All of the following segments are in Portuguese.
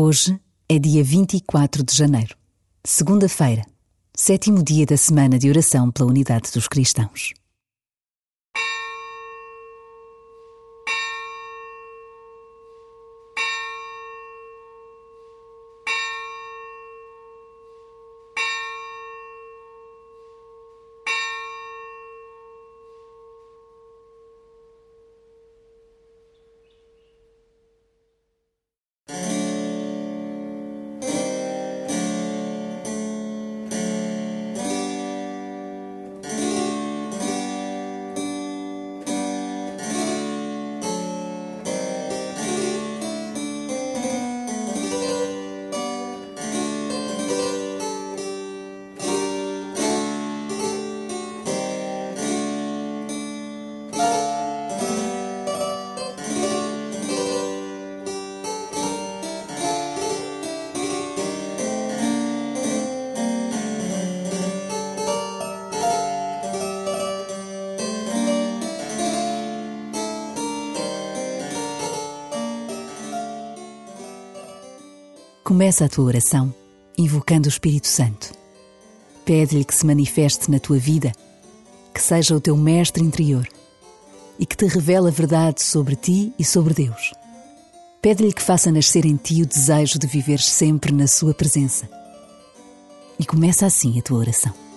Hoje é dia 24 de janeiro, segunda-feira, sétimo dia da semana de oração pela unidade dos cristãos. Começa a tua oração invocando o Espírito Santo. Pede-lhe que se manifeste na tua vida, que seja o teu mestre interior e que te revele a verdade sobre ti e sobre Deus. Pede-lhe que faça nascer em ti o desejo de viver sempre na sua presença. E começa assim a tua oração.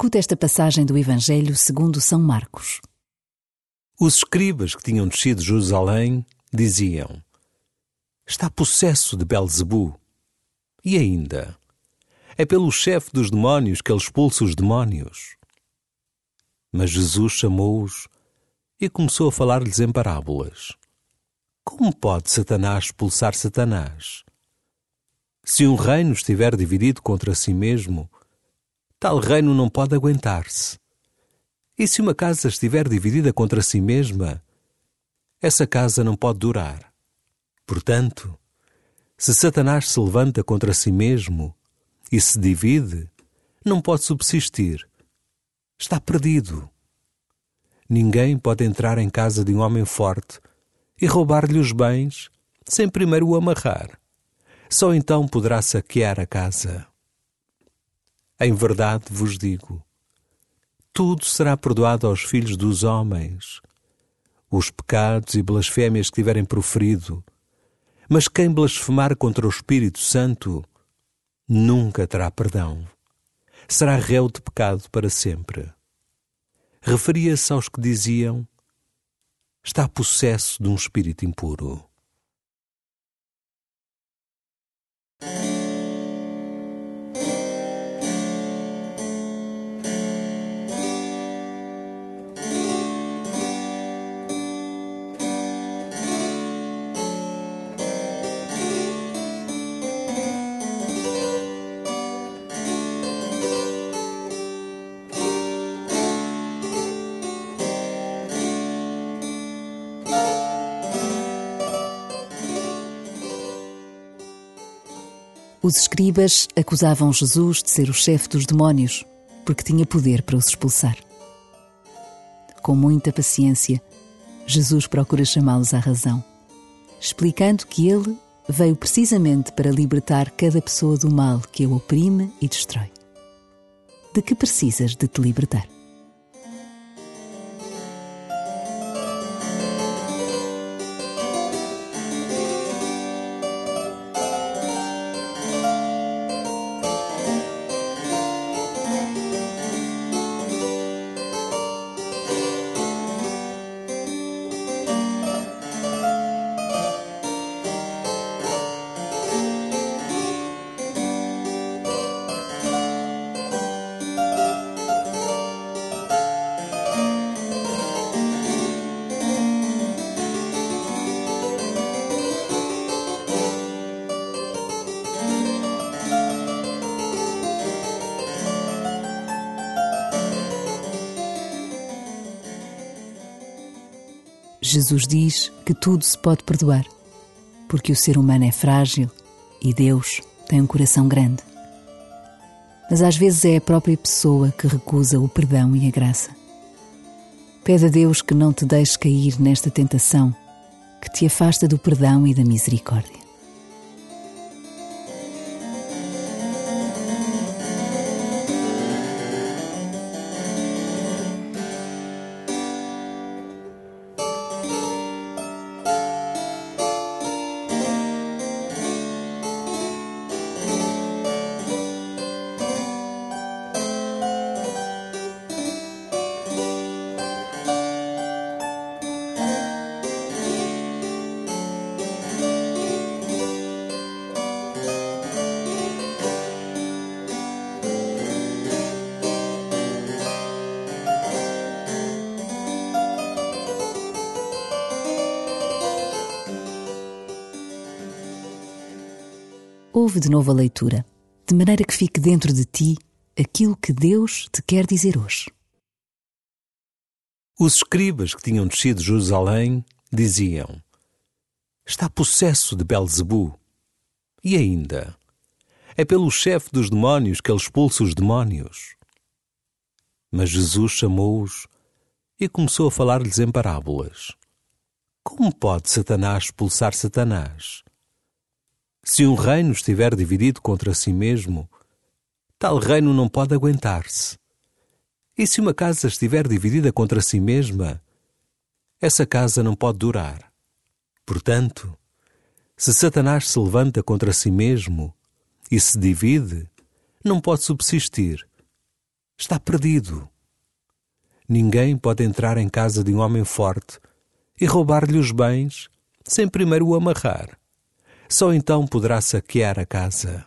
Escuta esta passagem do Evangelho segundo São Marcos. Os escribas que tinham descido de Jerusalém diziam: Está possesso de Belzebu. E ainda: É pelo chefe dos demónios que ele expulsa os demónios. Mas Jesus chamou-os e começou a falar-lhes em parábolas. Como pode Satanás expulsar Satanás? Se um reino estiver dividido contra si mesmo, tal reino não pode aguentar-se. E se uma casa estiver dividida contra si mesma, essa casa não pode durar. Portanto, se Satanás se levanta contra si mesmo e se divide, não pode subsistir. Está perdido. Ninguém pode entrar em casa de um homem forte e roubar-lhe os bens sem primeiro o amarrar. Só então poderá saquear a casa. Em verdade vos digo: tudo será perdoado aos filhos dos homens, os pecados e blasfémias que tiverem proferido. Mas quem blasfemar contra o Espírito Santo nunca terá perdão. Será réu de pecado para sempre. Referia-se aos que diziam: está possesso de um espírito impuro. Os escribas acusavam Jesus de ser o chefe dos demónios, porque tinha poder para os expulsar. Com muita paciência, Jesus procura chamá-los à razão, explicando que ele veio precisamente para libertar cada pessoa do mal que a oprime e destrói. De que precisas de te libertar? Jesus diz que tudo se pode perdoar, porque o ser humano é frágil e Deus tem um coração grande. Mas às vezes é a própria pessoa que recusa o perdão e a graça. Pede a Deus que não te deixe cair nesta tentação que te afasta do perdão e da misericórdia. Ouve de novo a leitura, de maneira que fique dentro de ti aquilo que Deus te quer dizer hoje. Os escribas que tinham descido de Jerusalém diziam: Está possesso de Belzebu. E ainda: É pelo chefe dos demónios que ele expulsa os demónios. Mas Jesus chamou-os e começou a falar-lhes em parábolas. Como pode Satanás expulsar Satanás? Se um reino estiver dividido contra si mesmo, tal reino não pode aguentar-se. E se uma casa estiver dividida contra si mesma, essa casa não pode durar. Portanto, se Satanás se levanta contra si mesmo e se divide, não pode subsistir. Está perdido. Ninguém pode entrar em casa de um homem forte e roubar-lhe os bens sem primeiro o amarrar só então poderá saquear a casa.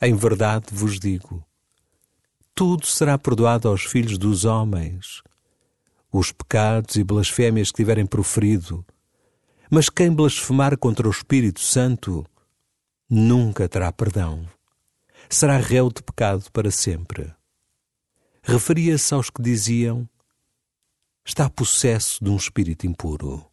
Em verdade vos digo: tudo será perdoado aos filhos dos homens, os pecados e blasfémias que tiverem proferido, mas quem blasfemar contra o Espírito Santo nunca terá perdão. Será réu de pecado para sempre. Referia-se aos que diziam: está possesso de um espírito impuro.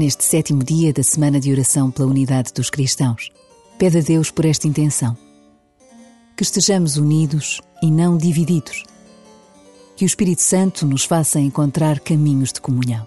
Neste sétimo dia da Semana de Oração pela Unidade dos Cristãos. Pede a Deus por esta intenção. Que estejamos unidos e não divididos. Que o Espírito Santo nos faça encontrar caminhos de comunhão.